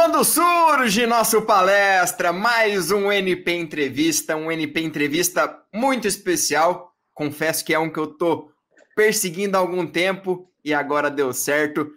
Quando surge nosso palestra, mais um NP Entrevista, um NP Entrevista muito especial. Confesso que é um que eu tô perseguindo há algum tempo e agora deu certo.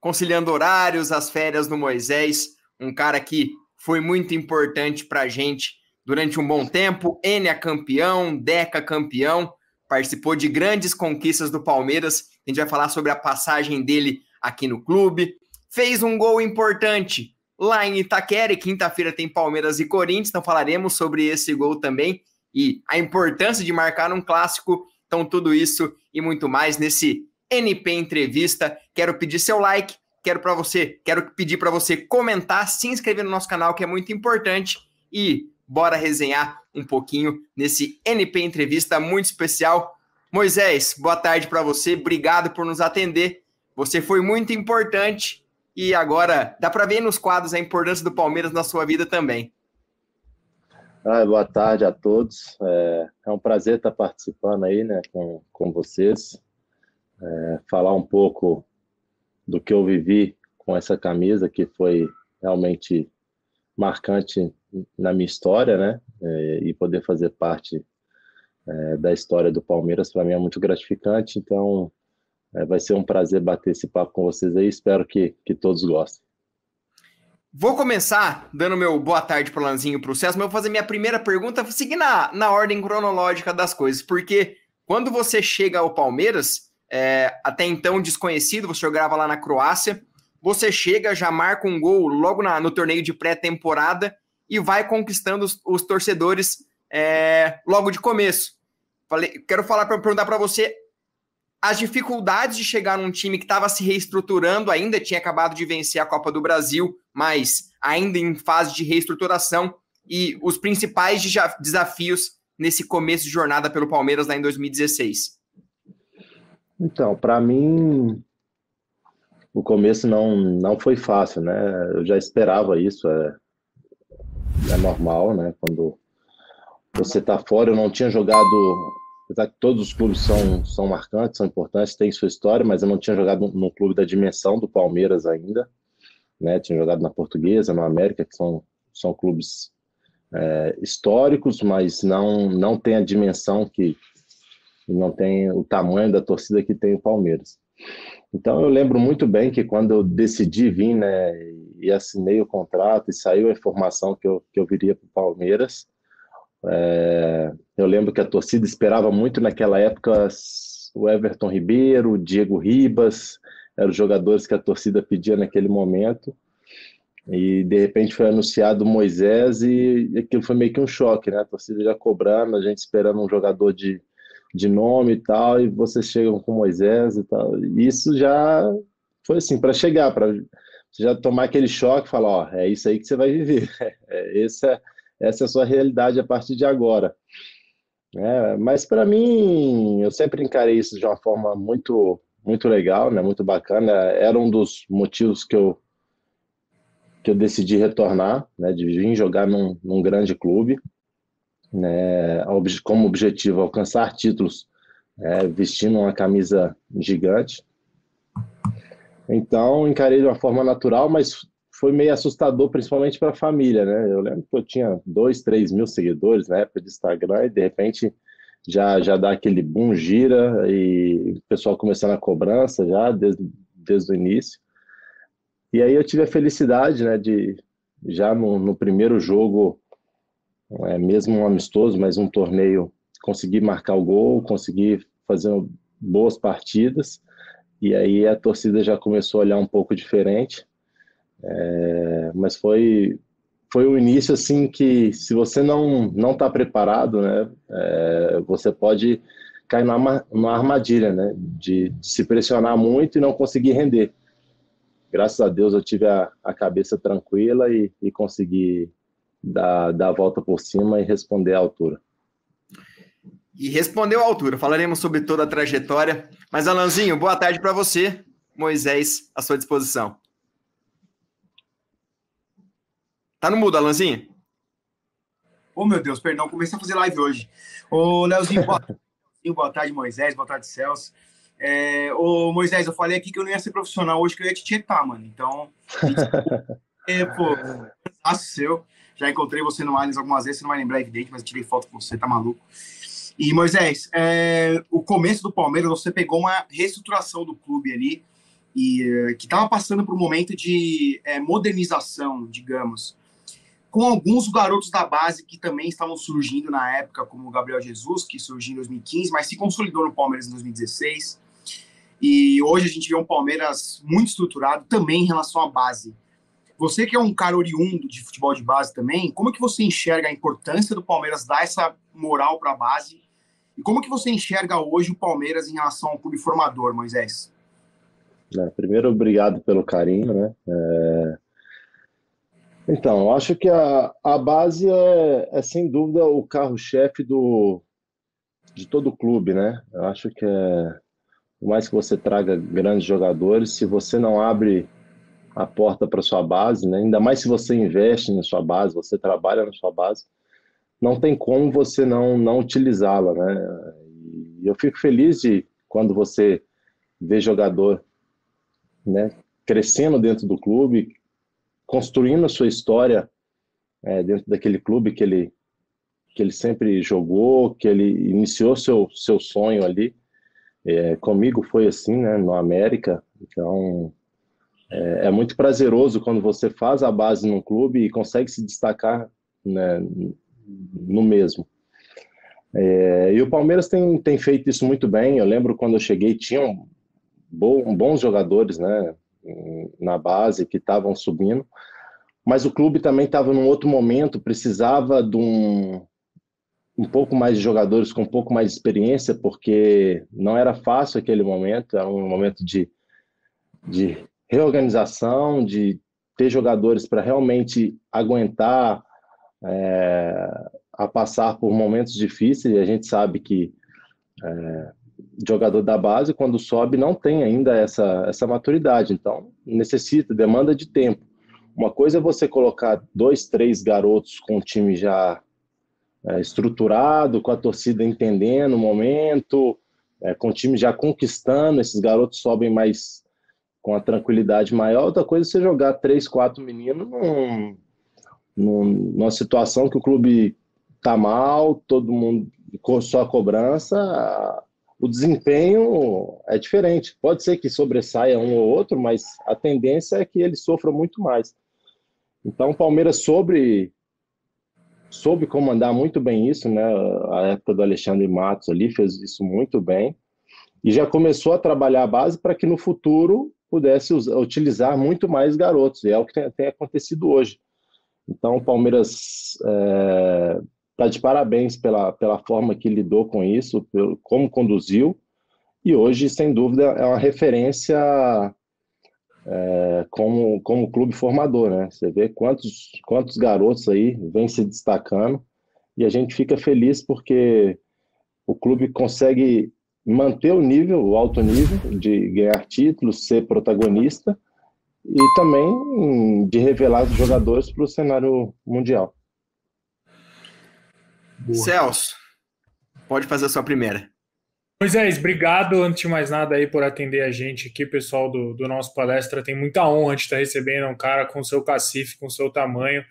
Conciliando horários, as férias do Moisés, um cara que foi muito importante pra gente durante um bom tempo. É campeão, Deca campeão, participou de grandes conquistas do Palmeiras. A gente vai falar sobre a passagem dele aqui no clube. Fez um gol importante lá em Itaquera. E quinta-feira tem Palmeiras e Corinthians, então falaremos sobre esse gol também e a importância de marcar um clássico. Então, tudo isso e muito mais nesse NP Entrevista. Quero pedir seu like, quero para você, quero pedir para você comentar, se inscrever no nosso canal, que é muito importante, e bora resenhar um pouquinho nesse NP Entrevista muito especial. Moisés, boa tarde para você, obrigado por nos atender. Você foi muito importante e agora dá para ver nos quadros a importância do Palmeiras na sua vida também. Ah, boa tarde a todos. É, é, um prazer estar participando aí, né, com, com vocês. É, falar um pouco do que eu vivi com essa camisa, que foi realmente marcante na minha história, né, é, e poder fazer parte é, da história do Palmeiras para mim é muito gratificante. Então, é, vai ser um prazer bater esse papo com vocês aí. Espero que, que todos gostem. Vou começar dando meu boa tarde para o Lanzinho para o César, mas eu vou fazer minha primeira pergunta, seguir na, na ordem cronológica das coisas, porque quando você chega ao Palmeiras, é, até então desconhecido, você jogava lá na Croácia, você chega, já marca um gol logo na, no torneio de pré-temporada e vai conquistando os, os torcedores é, logo de começo. Falei, quero falar para perguntar para você as dificuldades de chegar num time que estava se reestruturando ainda, tinha acabado de vencer a Copa do Brasil, mas ainda em fase de reestruturação, e os principais desafios nesse começo de jornada pelo Palmeiras lá em 2016? Então, para mim, o começo não, não foi fácil, né? Eu já esperava isso, é, é normal, né? Quando você está fora, eu não tinha jogado apesar que todos os clubes são, são marcantes, são importantes, têm sua história, mas eu não tinha jogado num clube da dimensão do Palmeiras ainda, né? Tinha jogado na Portuguesa, no América, que são, são clubes é, históricos, mas não, não tem a dimensão que não tem o tamanho da torcida que tem o Palmeiras. Então eu lembro muito bem que quando eu decidi vir, né, e assinei o contrato e saiu a informação que eu, que eu viria para o Palmeiras, é, eu lembro que a torcida esperava muito naquela época o Everton Ribeiro, o Diego Ribas, eram os jogadores que a torcida pedia naquele momento. E de repente foi anunciado Moisés e aquilo foi meio que um choque, né? A torcida já cobrando, a gente esperando um jogador de, de nome e tal, e vocês chegam com Moisés e tal. E isso já foi assim, para chegar, para já tomar aquele choque e falar: ó, é isso aí que você vai viver. É, esse é, essa é a sua realidade a partir de agora. É, mas para mim, eu sempre encarei isso de uma forma muito, muito legal, né, muito bacana. Era um dos motivos que eu, que eu decidi retornar, né, de vir jogar num, num grande clube, né, como objetivo alcançar títulos é, vestindo uma camisa gigante. Então, encarei de uma forma natural, mas foi meio assustador, principalmente para a família, né? Eu lembro que eu tinha dois, três mil seguidores na época de Instagram e de repente já, já dá aquele boom, gira e o pessoal começando a cobrança já desde, desde o início. E aí eu tive a felicidade, né, de já no, no primeiro jogo, é, mesmo um amistoso, mas um torneio, conseguir marcar o gol, conseguir fazer boas partidas. E aí a torcida já começou a olhar um pouco diferente. É, mas foi foi o início assim que se você não não está preparado, né, é, você pode cair numa, numa armadilha, né, de, de, se pressionar muito e não conseguir render. Graças a Deus eu tive a, a cabeça tranquila e, e consegui dar, dar a volta por cima e responder à altura. E respondeu à altura. Falaremos sobre toda a trajetória. Mas Alanzinho, boa tarde para você. Moisés, à sua disposição. Tá no mudo, Alanzinho? Oh, meu Deus, perdão, comecei a fazer live hoje. Ô, Leozinho, boa, boa tarde, Moisés, boa tarde, Celso. É, ô, Moisés, eu falei aqui que eu não ia ser profissional hoje, que eu ia te tietar, mano. Então, É, pô, acho seu. Já encontrei você no Allianz algumas vezes, você não vai lembrar, evidente, mas tirei foto com você, tá maluco. E, Moisés, é, o começo do Palmeiras, você pegou uma reestruturação do clube ali, e é, que estava passando por um momento de é, modernização, digamos, com alguns garotos da base que também estavam surgindo na época, como o Gabriel Jesus, que surgiu em 2015, mas se consolidou no Palmeiras em 2016. E hoje a gente vê um Palmeiras muito estruturado também em relação à base. Você que é um cara oriundo de futebol de base também, como que você enxerga a importância do Palmeiras dar essa moral para a base? E como que você enxerga hoje o Palmeiras em relação ao clube formador, Moisés? É, primeiro, obrigado pelo carinho, né? É... Então, acho que a, a base é, é sem dúvida o carro-chefe do de todo o clube, né? Eu acho que é, por mais que você traga grandes jogadores, se você não abre a porta para sua base, né? ainda mais se você investe na sua base, você trabalha na sua base, não tem como você não, não utilizá-la. Né? E eu fico feliz de quando você vê jogador né, crescendo dentro do clube, construindo a sua história é, dentro daquele clube que ele, que ele sempre jogou, que ele iniciou seu, seu sonho ali. É, comigo foi assim, né, no América, então é, é, muito prazeroso quando você faz a base num clube e consegue se destacar né, no mesmo. É, e o Palmeiras tem, tem feito isso muito bem. Eu lembro quando eu cheguei, tinham bons jogadores né, na base que estavam subindo, mas o clube também estava num outro momento, precisava de um, um pouco mais de jogadores com um pouco mais de experiência, porque não era fácil aquele momento, era um momento de, de reorganização, de ter jogadores para realmente aguentar é, a passar por momentos difíceis. E a gente sabe que é, jogador da base, quando sobe, não tem ainda essa, essa maturidade. Então, necessita, demanda de tempo. Uma coisa é você colocar dois, três garotos com o time já é, estruturado, com a torcida entendendo o momento, é, com o time já conquistando, esses garotos sobem mais com a tranquilidade maior. Outra coisa é você jogar três, quatro meninos num, num, numa situação que o clube tá mal, todo mundo com sua cobrança, o desempenho é diferente. Pode ser que sobressaia um ou outro, mas a tendência é que ele sofra muito mais. Então o Palmeiras sobre soube comandar muito bem isso, né? A época do Alexandre Matos ali fez isso muito bem e já começou a trabalhar a base para que no futuro pudesse usar, utilizar muito mais garotos, e é o que tem, tem acontecido hoje. Então, o Palmeiras está é, tá de parabéns pela, pela forma que lidou com isso, pelo, como conduziu, e hoje, sem dúvida, é uma referência é, como, como clube formador, né? Você vê quantos, quantos garotos aí vêm se destacando, e a gente fica feliz porque o clube consegue manter o nível, o alto nível de ganhar títulos, ser protagonista e também de revelar os jogadores para o cenário mundial. Boa. Celso, pode fazer a sua primeira. Moisés, obrigado antes de mais nada aí por atender a gente aqui, pessoal do, do nosso palestra. Tem muita honra de estar recebendo um cara com seu cacife, com seu tamanho.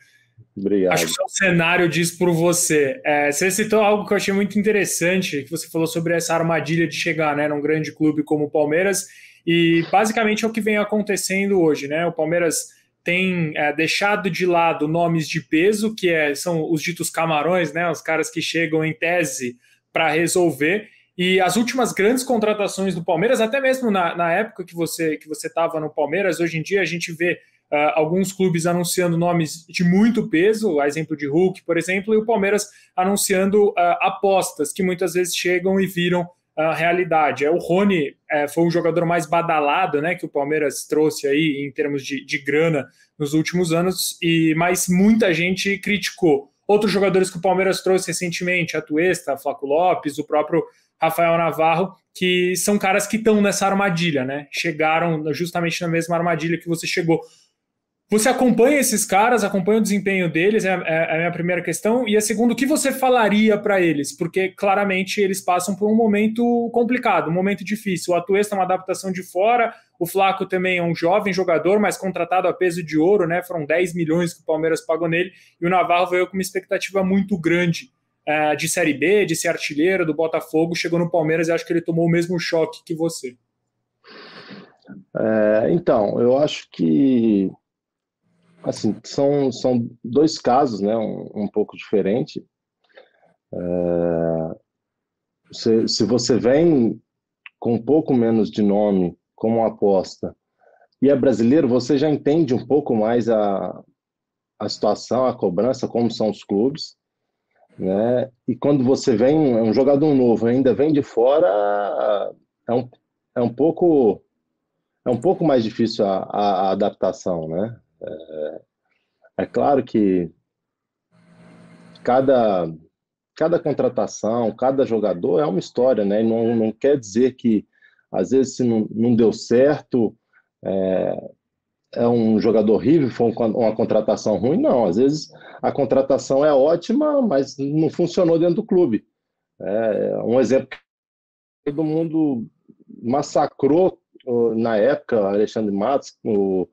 Obrigado. Acho que o cenário diz por você. É, você citou algo que eu achei muito interessante, que você falou sobre essa armadilha de chegar né, num grande clube como o Palmeiras, e basicamente é o que vem acontecendo hoje. Né? O Palmeiras tem é, deixado de lado nomes de peso, que é, são os ditos camarões, né, os caras que chegam em tese para resolver. E as últimas grandes contratações do Palmeiras, até mesmo na, na época que você que você estava no Palmeiras, hoje em dia a gente vê Uh, alguns clubes anunciando nomes de muito peso, a exemplo de Hulk, por exemplo, e o Palmeiras anunciando uh, apostas que muitas vezes chegam e viram a realidade. É, o Rony é, foi um jogador mais badalado, né, que o Palmeiras trouxe aí em termos de, de grana nos últimos anos, e mas muita gente criticou. Outros jogadores que o Palmeiras trouxe recentemente, a Tuesta, Flaco Lopes, o próprio Rafael Navarro, que são caras que estão nessa armadilha, né? Chegaram justamente na mesma armadilha que você chegou. Você acompanha esses caras, acompanha o desempenho deles, é, é, é a minha primeira questão. E a segunda, o que você falaria para eles? Porque claramente eles passam por um momento complicado, um momento difícil. O Atuesta é uma adaptação de fora, O Flaco também é um jovem jogador, mas contratado a peso de ouro, né? Foram 10 milhões que o Palmeiras pagou nele. E o Navarro veio com uma expectativa muito grande uh, de Série B, de ser artilheiro do Botafogo. Chegou no Palmeiras e acho que ele tomou o mesmo choque que você. É, então, eu acho que assim são, são dois casos, né? Um, um pouco diferente. É, se, se você vem com um pouco menos de nome como aposta e é brasileiro, você já entende um pouco mais a, a situação, a cobrança, como são os clubes, né? E quando você vem, é um jogador novo, ainda vem de fora, é um, é um pouco é um pouco mais difícil a, a, a adaptação, né? É, é, claro que cada cada contratação, cada jogador é uma história, né? Não, não quer dizer que às vezes, se não, não deu certo, é, é, um jogador horrível, foi uma contratação ruim. Não, às vezes a contratação é ótima, mas não funcionou dentro do clube. É, um exemplo que todo mundo massacrou na época, Alexandre Matos, o,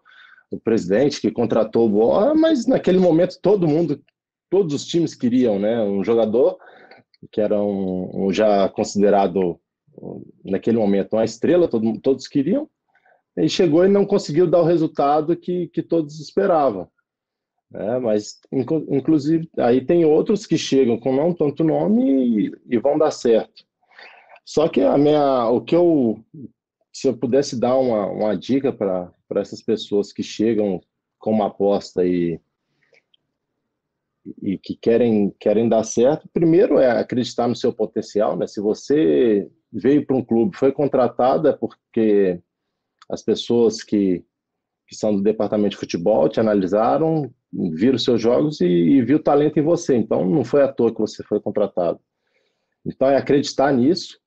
o presidente que contratou o Boa, mas naquele momento todo mundo, todos os times queriam, né? Um jogador que era um, um já considerado naquele momento uma estrela, todo, todos queriam, e chegou e não conseguiu dar o resultado que, que todos esperavam. É, mas, inclusive, aí tem outros que chegam com não tanto nome e, e vão dar certo. Só que a minha, o que eu, se eu pudesse dar uma, uma dica para essas pessoas que chegam com uma aposta e, e que querem, querem dar certo, primeiro é acreditar no seu potencial, né? Se você veio para um clube, foi contratado, é porque as pessoas que, que são do departamento de futebol te analisaram, viram seus jogos e, e viu talento em você. Então, não foi à toa que você foi contratado. Então, é acreditar nisso.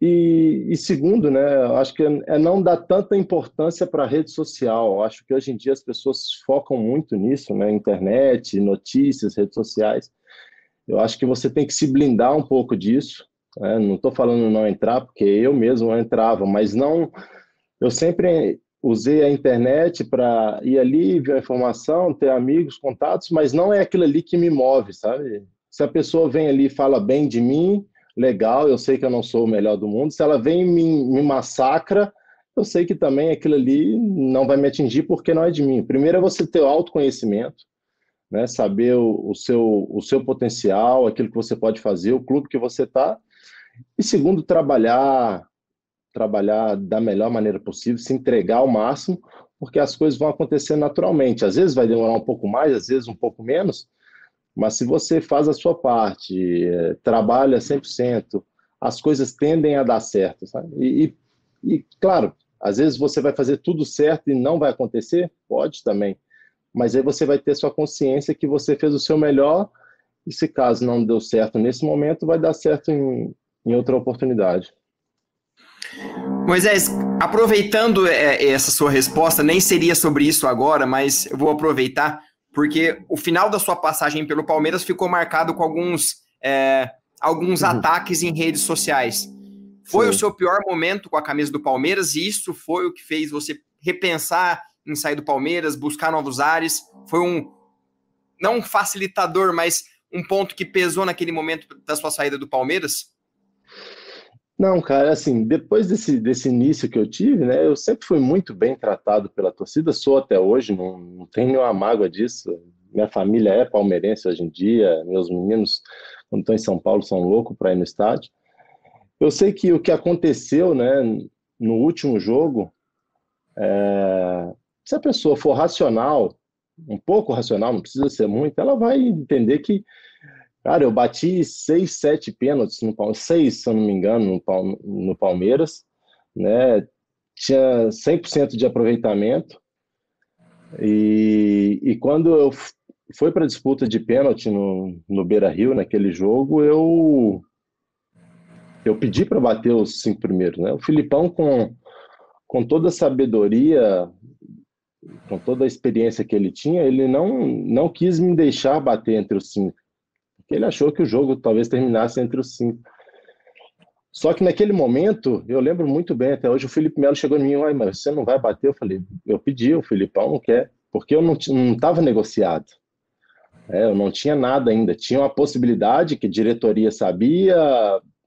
E, e segundo, né, acho que é não dar tanta importância para a rede social. Acho que hoje em dia as pessoas focam muito nisso, né, internet, notícias, redes sociais. Eu acho que você tem que se blindar um pouco disso né? Não estou falando não entrar, porque eu mesmo entrava, mas não. Eu sempre usei a internet para ir ali, ver a informação, ter amigos, contatos, mas não é aquilo ali que me move, sabe? Se a pessoa vem ali e fala bem de mim, legal, eu sei que eu não sou o melhor do mundo. Se ela vem e me, me massacra, eu sei que também aquilo ali não vai me atingir porque não é de mim. Primeiro é você ter o autoconhecimento, né? saber o, o, seu, o seu potencial, aquilo que você pode fazer, o clube que você está, e segundo, trabalhar, trabalhar da melhor maneira possível, se entregar ao máximo, porque as coisas vão acontecer naturalmente. Às vezes vai demorar um pouco mais, às vezes um pouco menos, mas se você faz a sua parte, eh, trabalha 100%, as coisas tendem a dar certo. E, e, e, claro, às vezes você vai fazer tudo certo e não vai acontecer, pode também, mas aí você vai ter sua consciência que você fez o seu melhor e se caso não deu certo nesse momento, vai dar certo em, em outra oportunidade. Moisés, aproveitando é, essa sua resposta, nem seria sobre isso agora, mas eu vou aproveitar, porque o final da sua passagem pelo Palmeiras ficou marcado com alguns, é, alguns uhum. ataques em redes sociais. Foi Sim. o seu pior momento com a camisa do Palmeiras e isso foi o que fez você repensar em sair do Palmeiras, buscar novos ares? Foi um, não um facilitador, mas um ponto que pesou naquele momento da sua saída do Palmeiras? Não, cara, assim, depois desse, desse início que eu tive, né, eu sempre fui muito bem tratado pela torcida, sou até hoje, não, não tenho nenhuma mágoa disso. Minha família é palmeirense hoje em dia, meus meninos, quando estão em São Paulo, são loucos para ir no estádio. Eu sei que o que aconteceu, né, no último jogo, é, se a pessoa for racional, um pouco racional, não precisa ser muito, ela vai entender que Cara, eu bati seis, sete pênaltis no Palmeiras, seis, se eu não me engano, no, no Palmeiras, né? Tinha 100% de aproveitamento. E, e quando eu fui para a disputa de pênalti no, no Beira Rio, naquele jogo, eu, eu pedi para bater os cinco primeiros. Né? O Filipão, com, com toda a sabedoria, com toda a experiência que ele tinha, ele não, não quis me deixar bater entre os cinco ele achou que o jogo talvez terminasse entre os cinco. Só que naquele momento, eu lembro muito bem, até hoje o Felipe Melo chegou em mim, mas você não vai bater? Eu falei, eu pedi, o Filipão não quer, porque eu não estava negociado. É, eu não tinha nada ainda. Tinha uma possibilidade que diretoria sabia,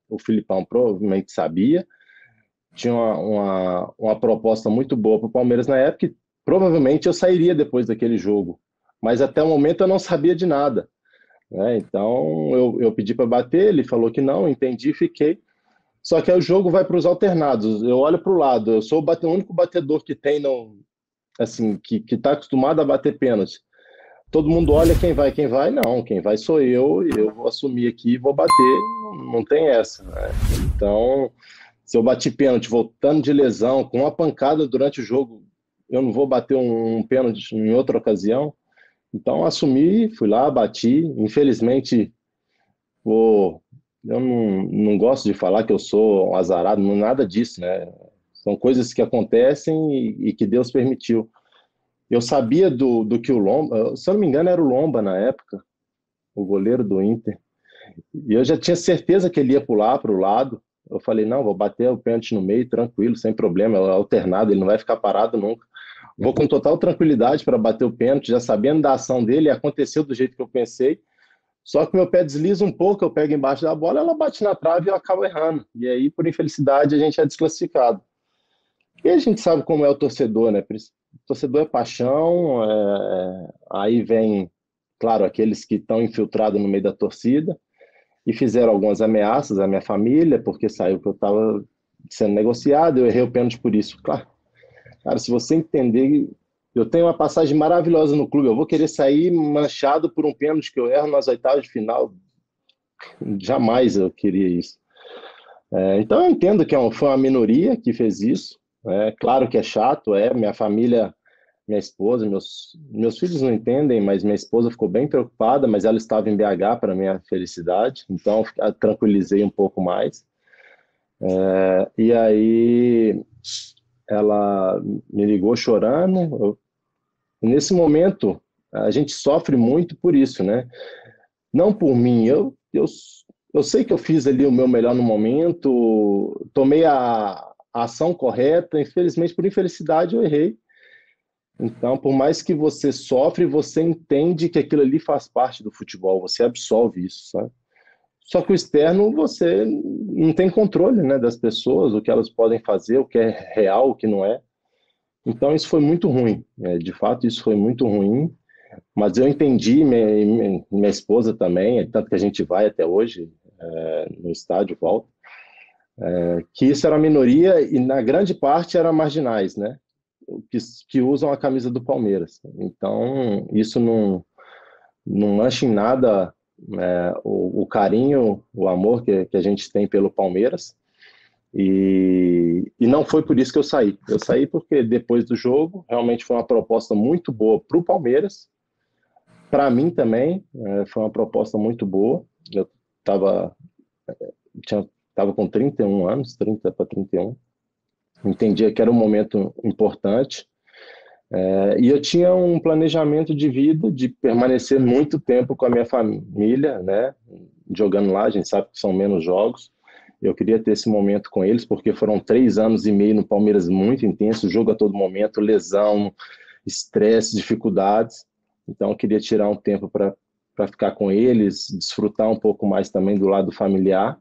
o Filipão provavelmente sabia. Tinha uma, uma, uma proposta muito boa para o Palmeiras na época e provavelmente eu sairia depois daquele jogo. Mas até o momento eu não sabia de nada. Né? Então eu, eu pedi para bater, ele falou que não, entendi, fiquei. Só que aí o jogo vai para os alternados. Eu olho para o lado, eu sou o, bate, o único batedor que tem, no, assim, que está acostumado a bater pênalti. Todo mundo olha quem vai, quem vai, não. Quem vai sou eu, eu vou assumir aqui e vou bater. Não tem essa. Né? Então, se eu bati pênalti voltando de lesão, com uma pancada durante o jogo, eu não vou bater um pênalti em outra ocasião. Então, assumi, fui lá, bati. Infelizmente, vou eu não, não gosto de falar que eu sou um azarado, não nada disso, né? São coisas que acontecem e, e, que Deus permitiu. Eu sabia do, do que o Lomba, se eu não me engano, era o Lomba na época, o goleiro do Inter. E eu já tinha certeza que ele ia pular para o lado. Eu falei, não, vou bater o pênalti no meio, tranquilo, sem problema, é alternado, ele não vai ficar parado nunca. Vou com total tranquilidade para bater o pênalti, já sabendo da ação dele, aconteceu do jeito que eu pensei. Só que meu pé desliza um pouco, eu pego embaixo da bola, ela bate na trave e eu acabo errando. E aí, por infelicidade, a gente é desclassificado. E a gente sabe como é o torcedor, né? O torcedor é paixão, é... aí vem, claro, aqueles que estão infiltrados no meio da torcida e fizeram algumas ameaças à minha família, porque saiu que eu estava sendo negociado, eu errei o pênalti por isso. Claro, cara, se você entender eu tenho uma passagem maravilhosa no clube. Eu vou querer sair manchado por um pênalti que eu erro nas oitavas de final. Jamais eu queria isso. É, então eu entendo que é foi uma minoria que fez isso. É claro que é chato, é. Minha família, minha esposa, meus, meus filhos não entendem, mas minha esposa ficou bem preocupada, mas ela estava em BH para minha felicidade, então tranquilizei um pouco mais. É, e aí ela me ligou chorando, eu nesse momento, a gente sofre muito por isso, né? Não por mim, eu, eu, eu sei que eu fiz ali o meu melhor no momento, tomei a, a ação correta, infelizmente, por infelicidade, eu errei. Então, por mais que você sofre, você entende que aquilo ali faz parte do futebol, você absolve isso, sabe? Só que o externo, você não tem controle né, das pessoas, o que elas podem fazer, o que é real, o que não é. Então, isso foi muito ruim. É, de fato, isso foi muito ruim. Mas eu entendi, minha, minha esposa também, tanto que a gente vai até hoje é, no estádio, volta, é, que isso era minoria e, na grande parte, eram marginais, né? Que, que usam a camisa do Palmeiras. Então, isso não, não mancha em nada é, o, o, carinho, o amor que, que a gente tem pelo Palmeiras. E, e não foi por isso que eu saí. Eu saí porque depois do jogo, realmente foi uma proposta muito boa para o Palmeiras. Para mim também, é, foi uma proposta muito boa. Eu estava tava com 31 anos, 30 para 31. Entendia que era um momento importante. É, e eu tinha um planejamento de vida de permanecer muito tempo com a minha família, né? Jogando lá, a gente sabe que são menos jogos. Eu queria ter esse momento com eles, porque foram três anos e meio no Palmeiras muito intenso, jogo a todo momento, lesão, estresse, dificuldades. Então, eu queria tirar um tempo para ficar com eles, desfrutar um pouco mais também do lado familiar.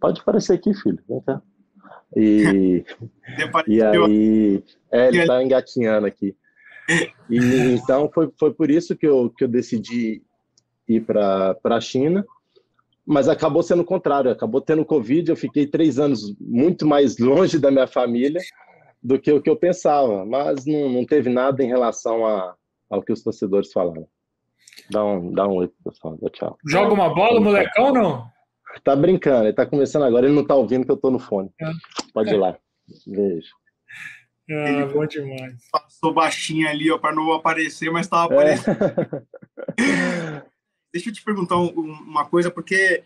Pode aparecer aqui, filho. Vem cá. E, e aí, é, ele está engatinhando aqui. E, então, foi, foi por isso que eu, que eu decidi ir para a China mas acabou sendo o contrário, acabou tendo Covid, eu fiquei três anos muito mais longe da minha família do que o que eu pensava, mas não, não teve nada em relação a, ao que os torcedores falaram. Dá um, dá um oi, pessoal, tchau. Joga uma bola, molecão, ou não? Tá brincando, ele tá começando agora, ele não tá ouvindo que eu tô no fone. É. Pode ir lá. Beijo. Ah, ele bom demais. Passou baixinho ali, ó, para não aparecer, mas tava aparecendo. É. Deixa eu te perguntar uma coisa, porque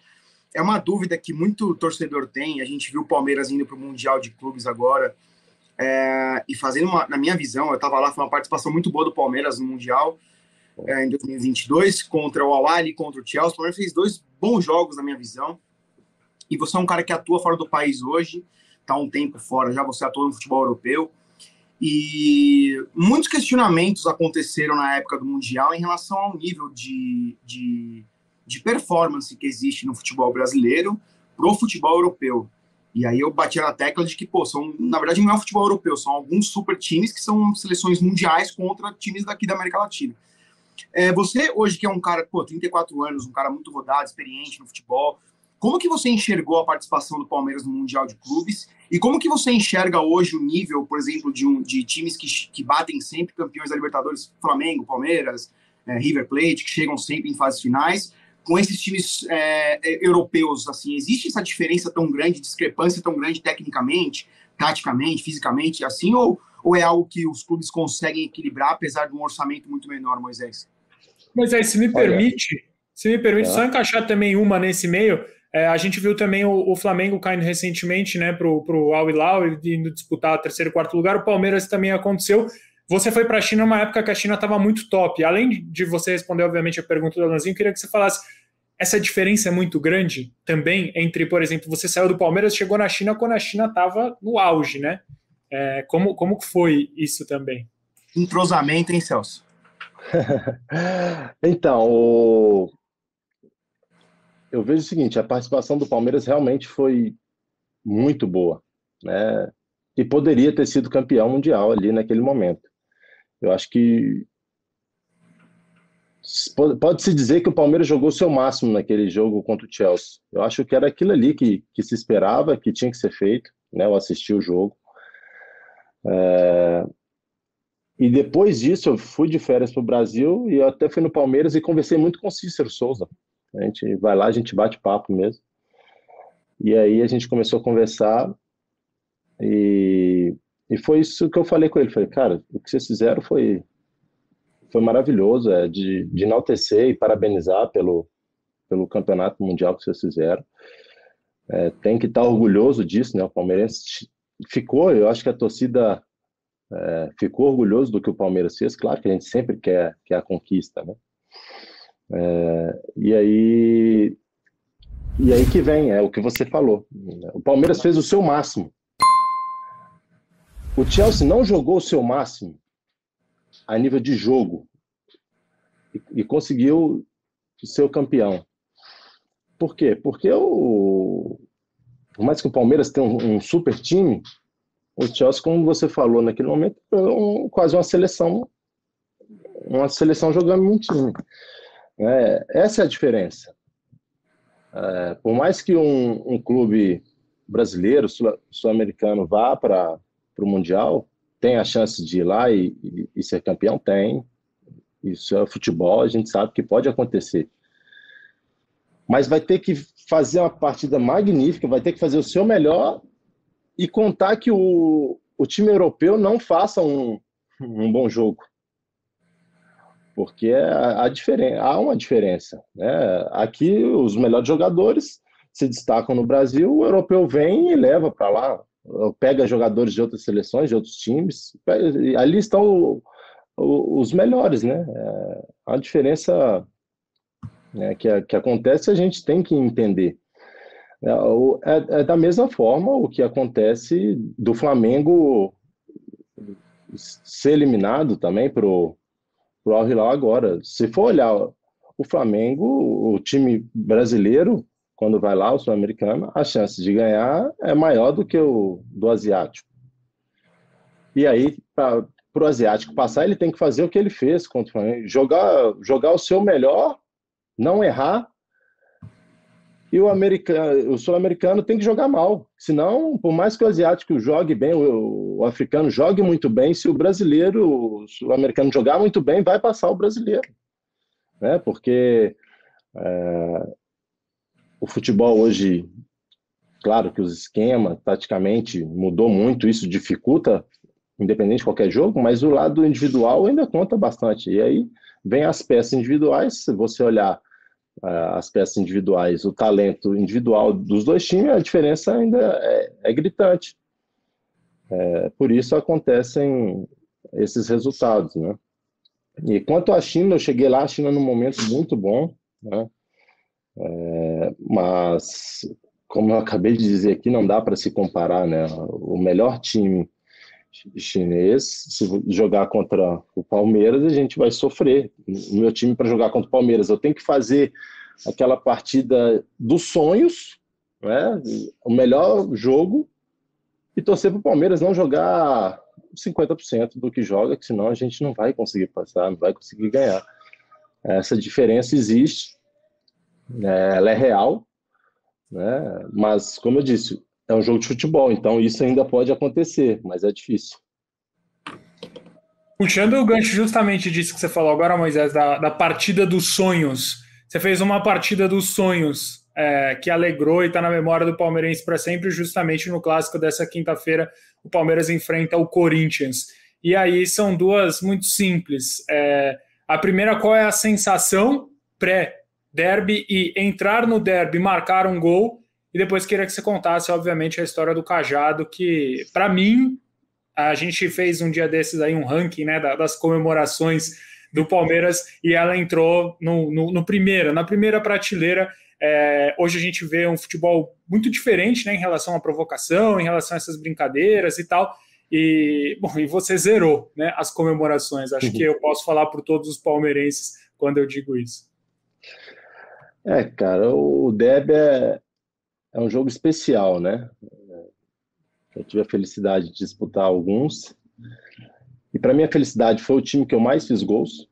é uma dúvida que muito torcedor tem. A gente viu o Palmeiras indo para o Mundial de Clubes agora. É, e fazendo uma, na minha visão, eu estava lá, foi uma participação muito boa do Palmeiras no Mundial é, em 2022 contra o Awali, contra o Chelsea. O Palmeiras fez dois bons jogos na minha visão. e você é um cara que atua fora do país hoje, está um tempo fora, já você atua no futebol europeu. E muitos questionamentos aconteceram na época do Mundial em relação ao nível de, de, de performance que existe no futebol brasileiro para o futebol europeu. E aí eu bati na tecla de que, pô, são, na verdade não é o futebol europeu, são alguns super times que são seleções mundiais contra times daqui da América Latina. É, você, hoje, que é um cara, pô, 34 anos, um cara muito rodado, experiente no futebol, como que você enxergou a participação do Palmeiras no Mundial de Clubes? E como que você enxerga hoje o nível, por exemplo, de, um, de times que, que batem sempre campeões da Libertadores, Flamengo, Palmeiras, é, River Plate, que chegam sempre em fases finais, com esses times é, é, europeus, assim, existe essa diferença tão grande, discrepância tão grande tecnicamente, taticamente, fisicamente, assim, ou, ou é algo que os clubes conseguem equilibrar, apesar de um orçamento muito menor, Moisés? Moisés, se me permite, Olha. se me permite, é. só encaixar também uma nesse meio, é, a gente viu também o, o, Flamengo caindo recentemente né, para o Al Hilal, indo disputar terceiro e quarto lugar. O Palmeiras também aconteceu. Você foi para a China numa época que a China estava muito top. Além de você responder, obviamente, a pergunta do Alanzinho, queria que você falasse essa diferença é muito grande também entre, por exemplo, você saiu do Palmeiras chegou na China quando a China estava no auge, né? É, como, como foi isso também? Entrosamento, hein, Celso? então, o... eu vejo o seguinte, a participação do Palmeiras realmente foi muito boa, né? E poderia ter sido campeão mundial ali naquele momento. Eu acho que pode-se dizer que o Palmeiras jogou o seu máximo naquele jogo contra o Chelsea. Eu acho que era aquilo ali que, que se esperava, que tinha que ser feito. Né? Eu assisti o jogo. É... E depois disso, eu fui de férias para o Brasil e até fui no Palmeiras e conversei muito com o Cícero Souza. A gente vai lá, a gente bate papo mesmo. E aí a gente começou a conversar e, e foi isso que eu falei com ele. Falei, cara, o que vocês fizeram foi foi maravilhoso, é, de, de enaltecer e parabenizar pelo, pelo campeonato mundial que vocês fizeram. É, tem que estar orgulhoso disso, né? O Palmeirense ficou, eu acho que a torcida é, ficou orgulhoso do que o Palmeiras fez. Claro que a gente sempre quer, quer a conquista, né? É, e aí e aí que vem, é o que você falou. O Palmeiras fez o seu máximo. O Chelsea não jogou o seu máximo a nível de jogo e, e conseguiu ser o campeão. Por quê? Porque o, por mais que o Palmeiras tenha um, um super time, o Chelsea, como você falou naquele momento, é um, quase uma seleção, uma seleção jogando um time. É, essa é a diferença. É, por mais que um, um clube brasileiro, sul-americano, vá para o Mundial, tem a chance de ir lá e, e, e, ser campeão? Tem. Isso é futebol, a gente sabe que pode acontecer. Mas vai ter que fazer uma partida magnífica, vai ter que fazer o seu melhor e contar que o, o time europeu não faça um, um bom jogo. Porque a, a diferença, há uma diferença. Né? Aqui, os melhores jogadores se destacam no Brasil, o europeu vem e leva para lá pega jogadores de outras seleções, de outros times, ali estão os melhores, né? É, a diferença né, que, que acontece a gente tem que entender. É, é, é da mesma forma o que acontece do Flamengo ser eliminado também para o Al Hilal agora. Se for olhar o Flamengo, o time brasileiro, quando vai lá, o sul-americano, a chance de ganhar é maior do que o do asiático. E aí, para o asiático passar, ele tem que fazer o que ele fez contra o Flamengo, jogar, jogar o seu melhor, não errar, e o, o sul-americano tem que jogar mal. Senão, por mais que o asiático jogue bem, o, africano jogue muito bem, se o brasileiro, sul-americano jogar muito bem, vai passar o brasileiro. Né? Porque é, o futebol hoje, claro que os esquemas, taticamente, mudou muito, isso dificulta, independente de qualquer jogo, mas o lado individual ainda conta bastante. E aí vem as peças individuais, se você olhar uh, as peças individuais, o talento individual dos dois times, a diferença ainda é, é gritante. É, por isso acontecem esses resultados, né? E quanto à China, eu cheguei lá, a China num momento muito bom, né? É, mas como eu acabei de dizer aqui, não dá para se comparar, né? O melhor time chinês, se jogar contra o Palmeiras, a gente vai sofrer. O meu time, para jogar contra o Palmeiras, eu tenho que fazer aquela partida dos sonhos, né? o melhor jogo, e torcer para o Palmeiras não jogar 50% do que joga, que senão a gente não vai conseguir passar, não vai conseguir ganhar. Essa diferença existe, né? ela é real, né? mas, como eu disse, é um jogo de futebol, então isso ainda pode acontecer, mas é difícil. Puxando o gancho justamente disso que você falou agora, Moisés, da, da partida dos sonhos. Você fez uma partida dos sonhos é, que alegrou e está na memória do palmeirense para sempre, justamente no clássico dessa quinta-feira, o Palmeiras enfrenta o Corinthians. E aí são duas muito simples. É, a primeira, qual é a sensação pré-derby e entrar no derby, marcar um gol e depois queria que você contasse, obviamente, a história do Cajado, que, para mim, a gente fez um dia desses aí um ranking né, das comemorações do Palmeiras e ela entrou no, no, no primeiro, na primeira prateleira. É, hoje a gente vê um futebol muito diferente né, em relação à provocação, em relação a essas brincadeiras e tal. E, bom, e você zerou né, as comemorações. Acho que eu posso falar por todos os palmeirenses quando eu digo isso. É, cara, o Deb é, é um jogo especial, né? Eu tive a felicidade de disputar alguns. E para minha felicidade foi o time que eu mais fiz gols.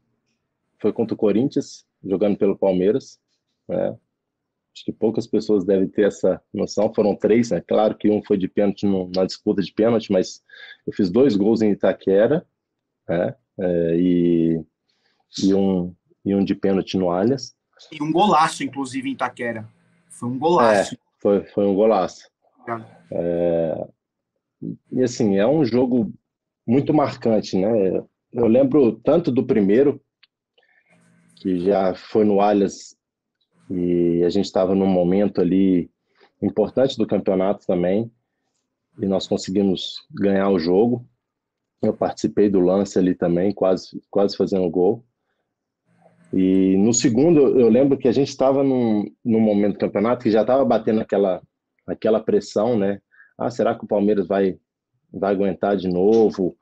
Foi contra o Corinthians, jogando pelo Palmeiras. Né? Acho que poucas pessoas devem ter essa noção. Foram três, né? Claro que um foi de pênalti na disputa de pênalti, mas eu fiz dois gols em Itaquera, né? É, e, e, um, e um de pênalti no Allianz. E um golaço, inclusive, em Itaquera. Foi um golaço. É, foi, foi um golaço. É, e assim, é um jogo muito marcante, né? Eu lembro tanto do primeiro, que já foi no Allianz, e a gente estava num momento ali importante do campeonato também, e nós conseguimos ganhar o jogo. Eu participei do lance ali também, quase, quase fazendo gol. E no segundo, eu lembro que a gente estava num, num momento do campeonato que já estava batendo aquela, aquela pressão, né? Ah, será que o Palmeiras vai, vai aguentar de novo?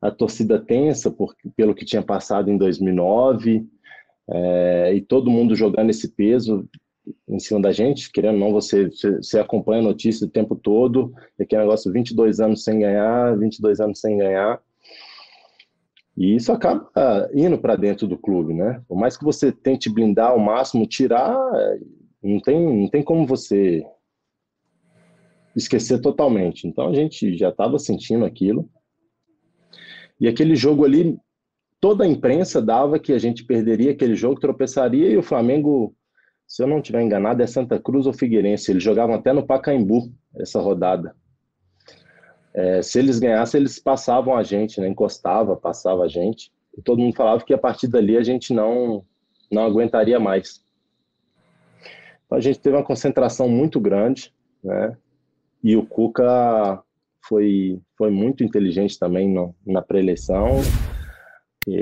A torcida tensa por, pelo que tinha passado em 2009, é, e todo mundo jogando esse peso em cima da gente, querendo ou não, você, você acompanha a notícia o tempo todo, e aquele negócio 22 anos sem ganhar, 22 anos sem ganhar, e isso acaba indo para dentro do clube, né? Por mais que você tente blindar ao máximo, tirar, não tem, não tem como você esquecer totalmente. Então a gente já estava sentindo aquilo. E aquele jogo ali, toda a imprensa dava que a gente perderia aquele jogo, tropeçaria e o Flamengo, se eu não estiver enganado, é Santa Cruz ou Figueirense. Eles jogavam até no Pacaembu essa rodada é, se eles ganhassem, eles passavam a gente, né? encostava, passava a gente. E todo mundo falava que a partir dali a gente não, não aguentaria mais. Então a gente teve uma concentração muito grande, né? E o Cuca foi, foi muito inteligente também no, na pré-eleição. E,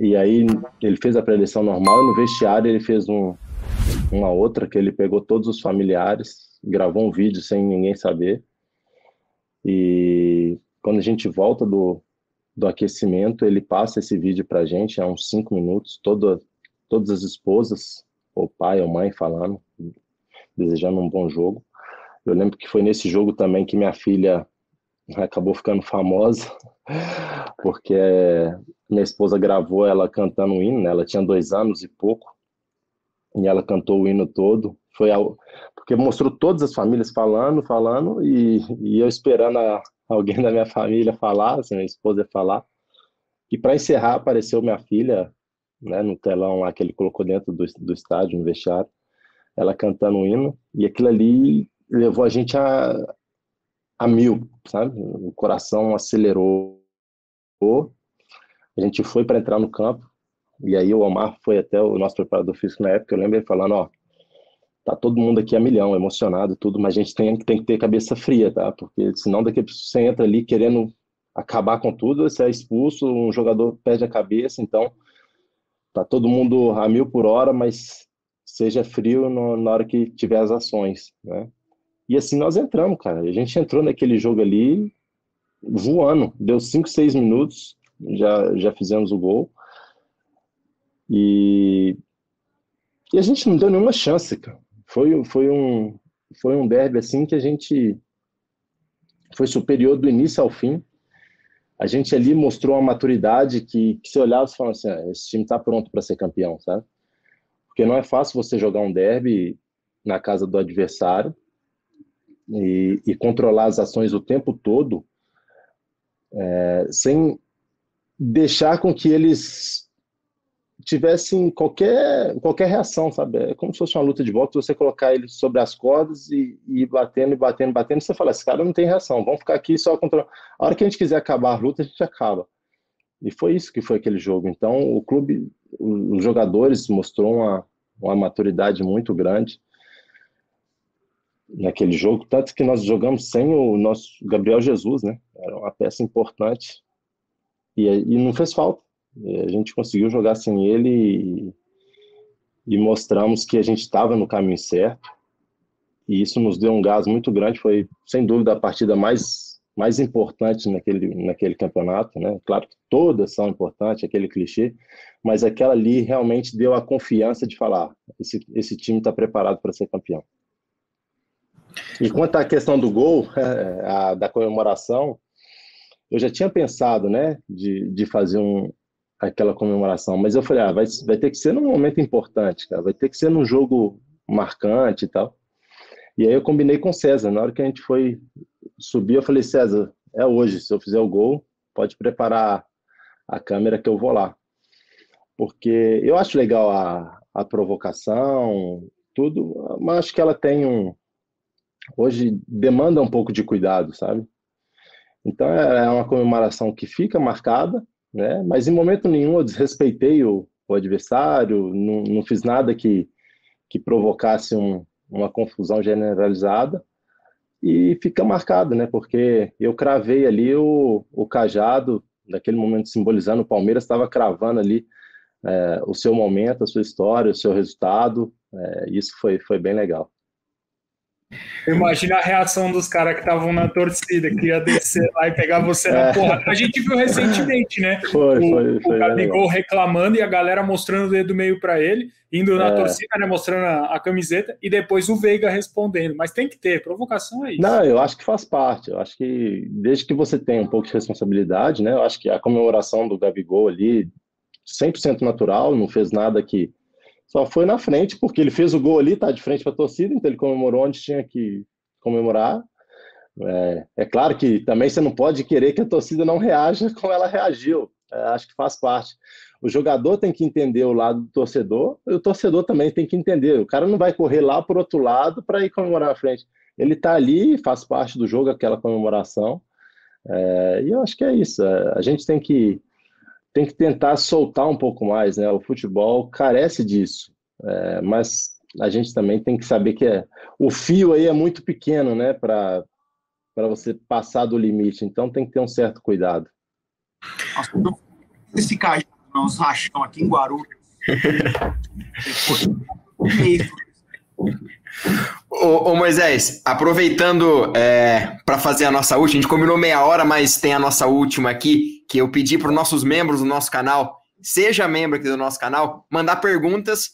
e, aí ele fez a pré-eleição normal e no vestiário ele fez um, uma outra que ele pegou todos os familiares, gravou um vídeo sem ninguém saber e quando a gente volta do, do aquecimento, ele passa esse vídeo para a gente, há uns cinco minutos, toda, todas as esposas, ou pai ou mãe falando, desejando um bom jogo. Eu lembro que foi nesse jogo também que minha filha acabou ficando famosa, porque minha esposa gravou ela cantando o hino, né? ela tinha dois anos e pouco, e ela cantou o hino todo. Foi ao, porque mostrou todas as famílias falando, falando, e, e eu esperando a, alguém da minha família falar, assim, minha esposa falar. E para encerrar, apareceu minha filha, né, no telão lá que ele colocou dentro do, do estádio, no vestiário, ela cantando o hino, e aquilo ali levou a gente a, a mil, sabe? O coração acelerou. A gente foi para entrar no campo, e aí o Omar foi até o nosso preparador físico na época, eu lembro ele falando, ó, tá todo mundo aqui a milhão, emocionado tudo, mas a gente tem, tem que ter cabeça fria, tá? Porque senão daqui você entra ali querendo acabar com tudo, você é expulso, um jogador perde a cabeça, então tá todo mundo a mil por hora, mas seja frio no, na hora que tiver as ações, né? E assim nós entramos, cara. A gente entrou naquele jogo ali voando. Deu 5, 6 minutos, já, já fizemos o gol. E, e a gente não deu nenhuma chance, cara. Foi, foi, um, foi um derby assim que a gente foi superior do início ao fim. A gente ali mostrou uma maturidade que, que se olhava e falava assim, ah, esse time está pronto para ser campeão, sabe? Porque não é fácil você jogar um derby na casa do adversário e, e controlar as ações o tempo todo é, sem deixar com que eles tivessem qualquer, qualquer reação, sabe? É como se fosse uma luta de boxe, você colocar ele sobre as cordas e, e batendo, e batendo, batendo, você fala, esse cara não tem reação, vamos ficar aqui só contra... A hora que a gente quiser acabar a luta, a gente acaba. E foi isso que foi aquele jogo. Então, o clube, os jogadores mostrou uma, uma maturidade muito grande naquele jogo, tanto que nós jogamos sem o nosso Gabriel Jesus, né? Era uma peça importante e, e não fez falta. A gente conseguiu jogar sem ele e, e mostramos que a gente estava no caminho certo. E isso nos deu um gás muito grande. Foi, sem dúvida, a partida mais, mais importante naquele, naquele campeonato. Né? Claro que todas são importantes, aquele clichê, mas aquela ali realmente deu a confiança de falar: esse, esse time está preparado para ser campeão. E quanto à questão do gol, a, da comemoração, eu já tinha pensado, né, de, de fazer um, aquela comemoração, mas eu falei, ah, vai, vai ter que ser num momento importante, cara, vai ter que ser num jogo marcante e tal. E aí eu combinei com o César, na hora que a gente foi subir, eu falei, César, é hoje, se eu fizer o gol, pode preparar a câmera que eu vou lá. Porque eu acho legal a, a provocação, tudo, mas acho que ela tem um, hoje demanda um pouco de cuidado, sabe? Então é, é uma comemoração que fica marcada, né? Mas em momento nenhum eu desrespeitei o, o adversário, não, não, fiz nada que que provocasse um, uma confusão generalizada e fica marcado, né? Porque eu cravei ali o, o cajado, naquele momento simbolizando o Palmeiras, estava cravando ali é, o seu momento, a sua história, o seu resultado. É, isso foi, foi bem legal. Imagina a reação dos caras que estavam na torcida, que ia descer lá e pegar você é. na porra. A gente viu recentemente, né? Foi, o, foi, foi. O Gabigol reclamando e a galera mostrando o dedo meio para ele, indo na é. torcida, né? Mostrando a, a, camiseta, e depois o Veiga respondendo. Mas tem que ter, provocação é isso. Não, eu acho que faz parte. Eu acho que desde que você tem um pouco de responsabilidade, né? Eu acho que a comemoração do Gabigol ali, 100% natural, não fez nada que só foi na frente, porque ele fez o gol ali, tá de frente para a torcida, então ele comemorou onde tinha que comemorar. É, é, claro que também você não pode querer que a torcida não reaja como ela reagiu. É, acho que faz parte. O jogador tem que entender o lado do torcedor, e o torcedor também tem que entender. O cara não vai correr lá por outro lado para ir comemorar na frente. Ele está ali, faz parte do jogo aquela comemoração. É, e eu acho que é isso. É, a gente tem que tem que tentar soltar um pouco mais, né? O futebol carece disso, é, mas a gente também tem que saber que é, o fio aí é muito pequeno, né? Para para você passar do limite, então tem que ter um certo cuidado. Esse cajado, uns rachão aqui em Guarulhos. Ô, ô, Moisés, aproveitando é, para fazer a nossa última, a gente combinou meia hora, mas tem a nossa última aqui, que eu pedi para os nossos membros do nosso canal, seja membro aqui do nosso canal, mandar perguntas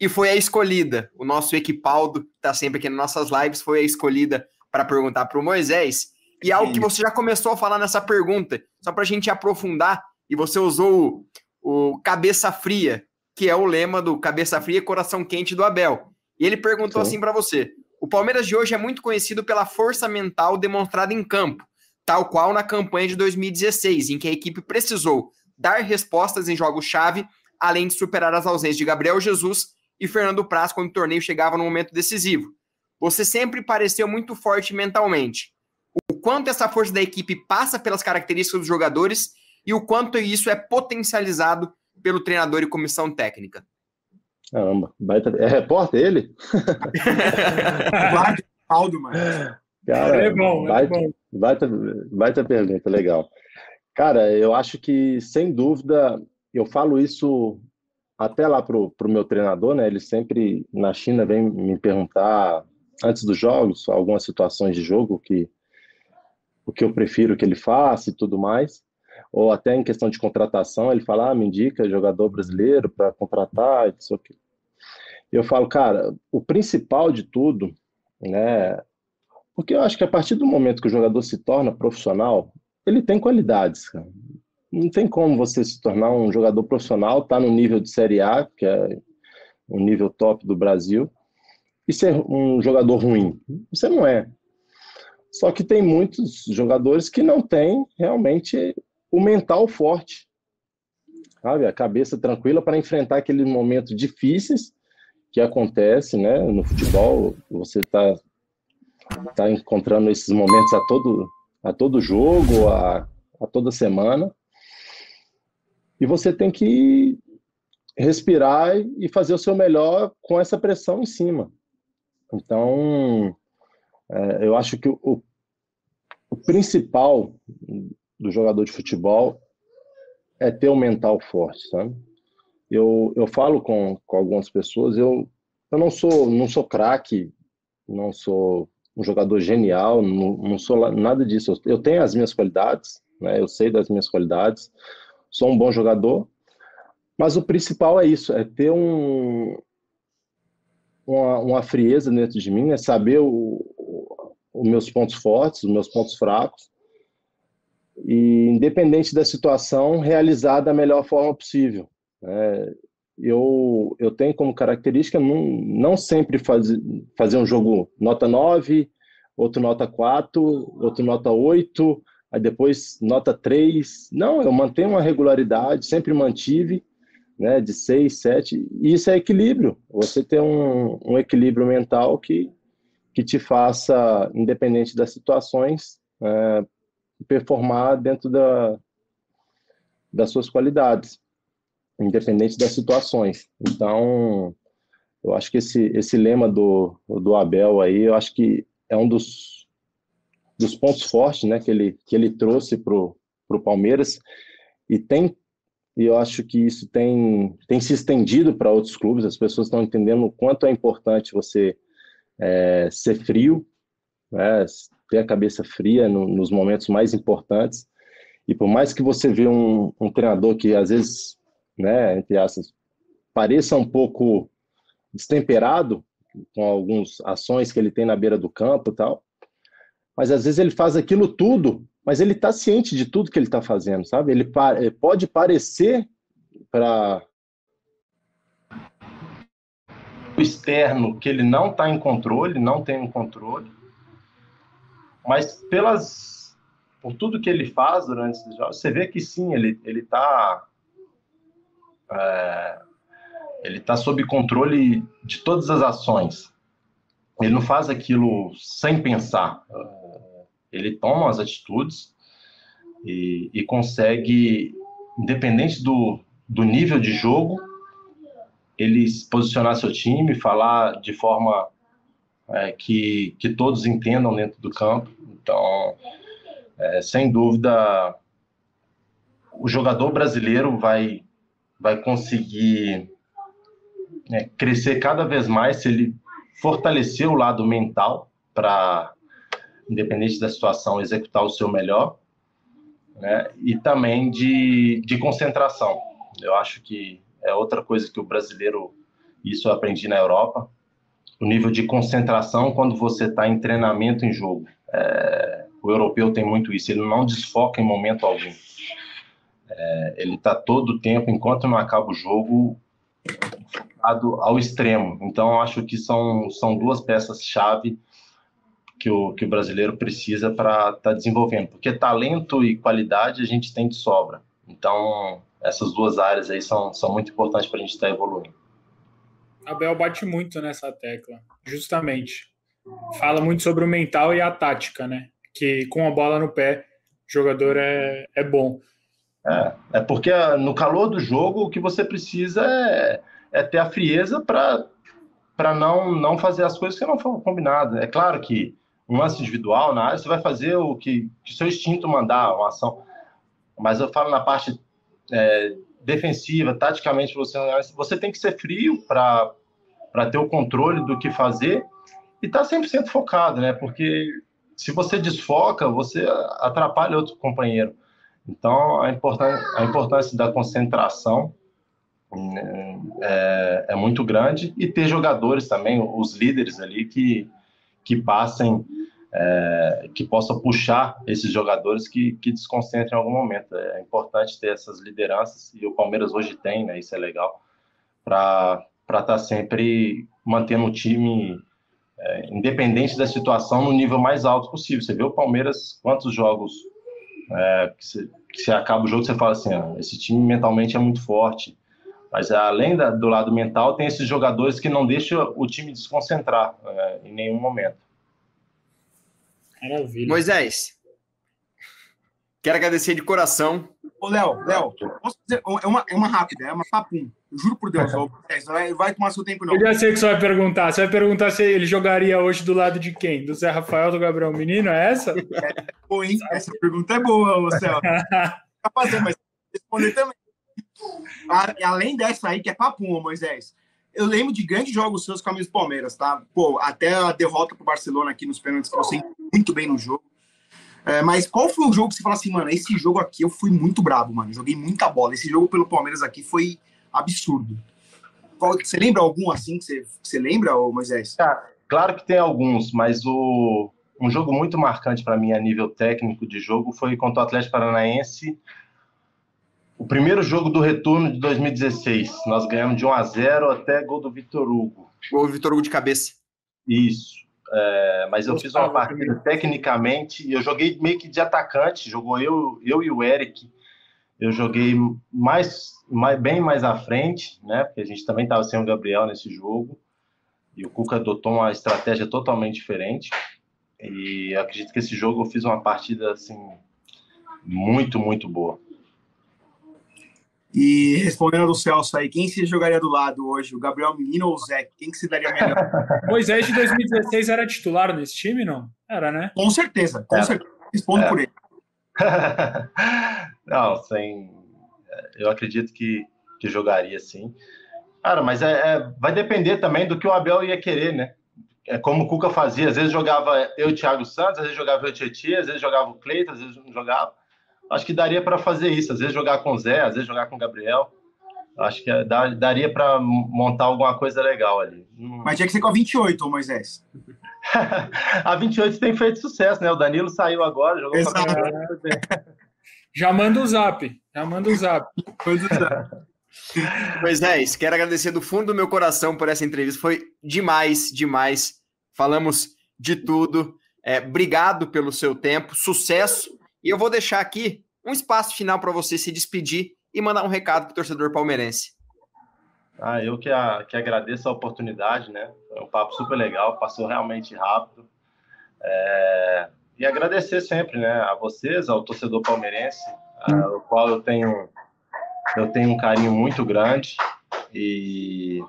e foi a escolhida. O nosso Equipaldo, que está sempre aqui nas nossas lives, foi a escolhida para perguntar para o Moisés. E algo que você já começou a falar nessa pergunta, só para a gente aprofundar, e você usou o, o cabeça fria, que é o lema do cabeça fria, coração quente do Abel. E ele perguntou Sim. assim para você: o Palmeiras de hoje é muito conhecido pela força mental demonstrada em campo, tal qual na campanha de 2016, em que a equipe precisou dar respostas em jogos-chave, além de superar as ausências de Gabriel Jesus e Fernando Praz quando o torneio chegava no momento decisivo. Você sempre pareceu muito forte mentalmente. O quanto essa força da equipe passa pelas características dos jogadores e o quanto isso é potencializado pelo treinador e comissão técnica. Caramba, baita... é repórter ele? Aldo, mano. Cara, é bom, é baita, bom. Baita, baita pergunta, legal. Cara, eu acho que, sem dúvida, eu falo isso até lá pro, pro meu treinador, né? Ele sempre, na China, vem me perguntar antes dos jogos, algumas situações de jogo que o que eu prefiro que ele faça e tudo mais. Ou até em questão de contratação, ele fala, ah, me indica jogador brasileiro para contratar, isso aqui. Eu falo, cara, o principal de tudo, né? Porque eu acho que a partir do momento que o jogador se torna profissional, ele tem qualidades, cara. Não tem como você se tornar um jogador profissional, tá no nível de Série A, que é um nível top do Brasil, e ser um jogador ruim. Você não é. Só que tem muitos jogadores que não têm realmente o mental forte, sabe? A cabeça tranquila para enfrentar aqueles momentos difíceis que acontece, né? No futebol, você está tá encontrando esses momentos a todo a todo jogo, a, a toda semana. E você tem que respirar e fazer o seu melhor com essa pressão em cima. Então, é, eu acho que o, o principal do jogador de futebol é ter um mental forte, sabe? Eu, eu falo com, com algumas pessoas, eu, eu não sou não sou craque, não sou um jogador genial, não, não sou nada disso. Eu tenho as minhas qualidades, né? Eu sei das minhas qualidades, sou um bom jogador, mas o principal é isso, é ter um, uma, uma frieza dentro de mim, é saber os meus pontos fortes, os meus pontos fracos, e independente da situação, realizar da melhor forma possível. É, eu, eu tenho como característica não, não sempre fazer, fazer um jogo nota 9, outro nota 4, outro nota 8, aí depois nota 3. Não, eu mantenho uma regularidade, sempre mantive, né, de 6, 7, e isso é equilíbrio. Você tem um, um equilíbrio mental que, que te faça, independente das situações, é, performar dentro da, das suas qualidades, independente das situações. Então, eu acho que esse, esse lema do, do Abel aí, eu acho que é um dos, dos pontos fortes né, que, ele, que ele trouxe para o Palmeiras e tem e eu acho que isso tem, tem se estendido para outros clubes, as pessoas estão entendendo o quanto é importante você é, ser frio, né, ter a cabeça fria no, nos momentos mais importantes. E por mais que você vê um, um treinador que às vezes, né, entre aspas, pareça um pouco destemperado com algumas ações que ele tem na beira do campo e tal, mas às vezes ele faz aquilo tudo, mas ele está ciente de tudo que ele está fazendo, sabe? Ele, ele pode parecer para o externo que ele não está em controle, não tem um controle, mas pelas por tudo que ele faz durante esses jogos, você vê que sim, ele ele está é, ele está sob controle de todas as ações. Ele não faz aquilo sem pensar. Ele toma as atitudes e, e consegue, independente do, do nível de jogo, ele posicionar seu time, falar de forma é, que, que todos entendam dentro do campo. Então, é, sem dúvida, o jogador brasileiro vai, vai conseguir é, crescer cada vez mais se ele fortalecer o lado mental para, independente da situação, executar o seu melhor, né? e também de, de concentração. Eu acho que é outra coisa que o brasileiro, isso eu aprendi na Europa, o nível de concentração quando você está em treinamento em jogo. É, o europeu tem muito isso, ele não desfoca em momento algum. É, ele está todo o tempo, enquanto não acaba o jogo, focado ao extremo. Então, acho que são, são duas peças-chave que o, que o brasileiro precisa para estar tá desenvolvendo. Porque talento e qualidade a gente tem de sobra. Então, essas duas áreas aí são, são muito importantes para a gente estar tá evoluindo. Abel bate muito nessa tecla, justamente. Fala muito sobre o mental e a tática, né? Que com a bola no pé, o jogador é, é bom. É, é porque ah, no calor do jogo o que você precisa é, é ter a frieza para não, não fazer as coisas que não foram combinadas. É claro que um lance individual na área, você vai fazer o que, que seu instinto mandar, uma ação. Mas eu falo na parte é, defensiva, taticamente, você, você tem que ser frio para ter o controle do que fazer e tá 100% focado, né? Porque se você desfoca, você atrapalha outro companheiro. Então, a a importância da concentração é, é, muito grande e ter jogadores também, os líderes ali que, que passem, é, que possam puxar esses jogadores que, que desconcentrem em algum momento. É importante ter essas lideranças e o Palmeiras hoje tem, né? Isso é legal para estar tá sempre mantendo o time é, independente da situação no nível mais alto possível. Você vê o Palmeiras quantos jogos é, que, você, que você acaba o jogo você fala assim, ah, esse time mentalmente é muito forte. Mas além da, do lado mental, tem esses jogadores que não deixam o time desconcentrar é, em nenhum momento. Maravilha. Moisés, quero agradecer de coração. Ô, Léo, Léo, posso dizer, é uma, é uma rápida, é uma papum. Juro por Deus, vai, vai tomar seu tempo, não. Eu já sei o que você vai perguntar. Você vai perguntar se ele jogaria hoje do lado de quem? Do Zé Rafael, do Gabriel Menino? É essa? É, boa, hein? Essa pergunta é boa, você. Tá fazendo, mas responder também. Além dessa aí, que é papum, Moisés. Eu lembro de grandes jogos seus com a do Palmeiras, tá? Pô, até a derrota pro Barcelona aqui nos pênaltis, que você muito bem no jogo. É, mas qual foi o jogo que você fala assim, mano, esse jogo aqui eu fui muito brabo, mano. Joguei muita bola. Esse jogo pelo Palmeiras aqui foi absurdo. Qual, você lembra algum assim que você, que você lembra, Moisés? claro que tem alguns, mas o, um jogo muito marcante para mim a nível técnico de jogo foi contra o Atlético Paranaense. O primeiro jogo do retorno de 2016. Nós ganhamos de 1 a 0 até gol do Vitor Hugo. Gol do Vitor Hugo de cabeça. Isso. É, mas eu fiz uma partida tecnicamente, eu joguei meio que de atacante, jogou eu, eu e o Eric. Eu joguei mais mais, bem mais à frente, né? Porque a gente também estava sem o Gabriel nesse jogo. E o Cuca adotou uma estratégia totalmente diferente. E acredito que esse jogo eu fiz uma partida assim muito, muito boa. E respondendo do Celso aí, quem se jogaria do lado hoje? O Gabriel Menino ou o Zé? Quem que se daria melhor? Moisés de 2016 era titular nesse time, não? Era, né? Com certeza, com certeza. Respondo por ele. não, sem, eu acredito que, que jogaria sim. Cara, mas é, é, vai depender também do que o Abel ia querer, né? É como o Cuca fazia, às vezes jogava eu Thiago Santos, às vezes jogava eu Tietchan, às vezes jogava o Cleiton, às vezes não jogava. Acho que daria para fazer isso, às vezes jogar com o Zé, às vezes jogar com o Gabriel. Acho que daria para montar alguma coisa legal ali. Mas tinha que ser com a 28, Moisés. a 28 tem feito sucesso, né? O Danilo saiu agora, jogou Exato. com a Já manda o zap. Já manda o zap. Pois é, isso. Quero agradecer do fundo do meu coração por essa entrevista. Foi demais, demais. Falamos de tudo. É, obrigado pelo seu tempo, sucesso. E eu vou deixar aqui um espaço final para você se despedir e mandar um recado para o torcedor palmeirense. Ah, eu que, a, que agradeço a oportunidade, né? Foi um papo super legal, passou realmente rápido. É, e agradecer sempre, né, a vocês, ao torcedor palmeirense, uh, o qual eu tenho eu tenho um carinho muito grande e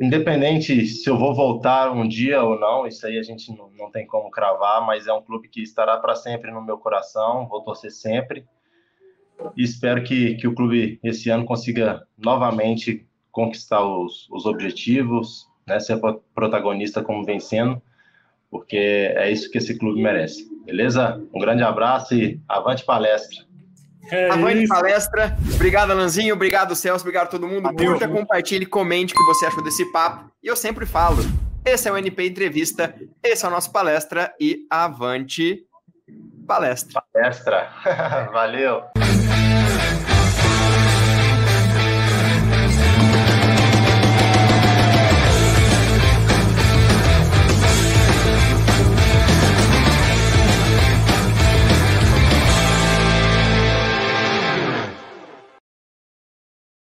independente se eu vou voltar um dia ou não, isso aí a gente não, não tem como cravar, mas é um clube que estará para sempre no meu coração, vou torcer sempre e espero que, que o clube esse ano consiga novamente conquistar os, os objetivos, né, ser protagonista como vencendo, porque é isso que esse clube merece. Beleza? Um grande abraço e avante palestra. É avante isso. palestra. Obrigado, Alanzinho. Obrigado, Celso. Obrigado a todo mundo. Adeus. Curta, compartilhe, comente o que você achou desse papo. E eu sempre falo: esse é o NP Entrevista, esse é o nosso palestra e avante palestra. Palestra. Valeu.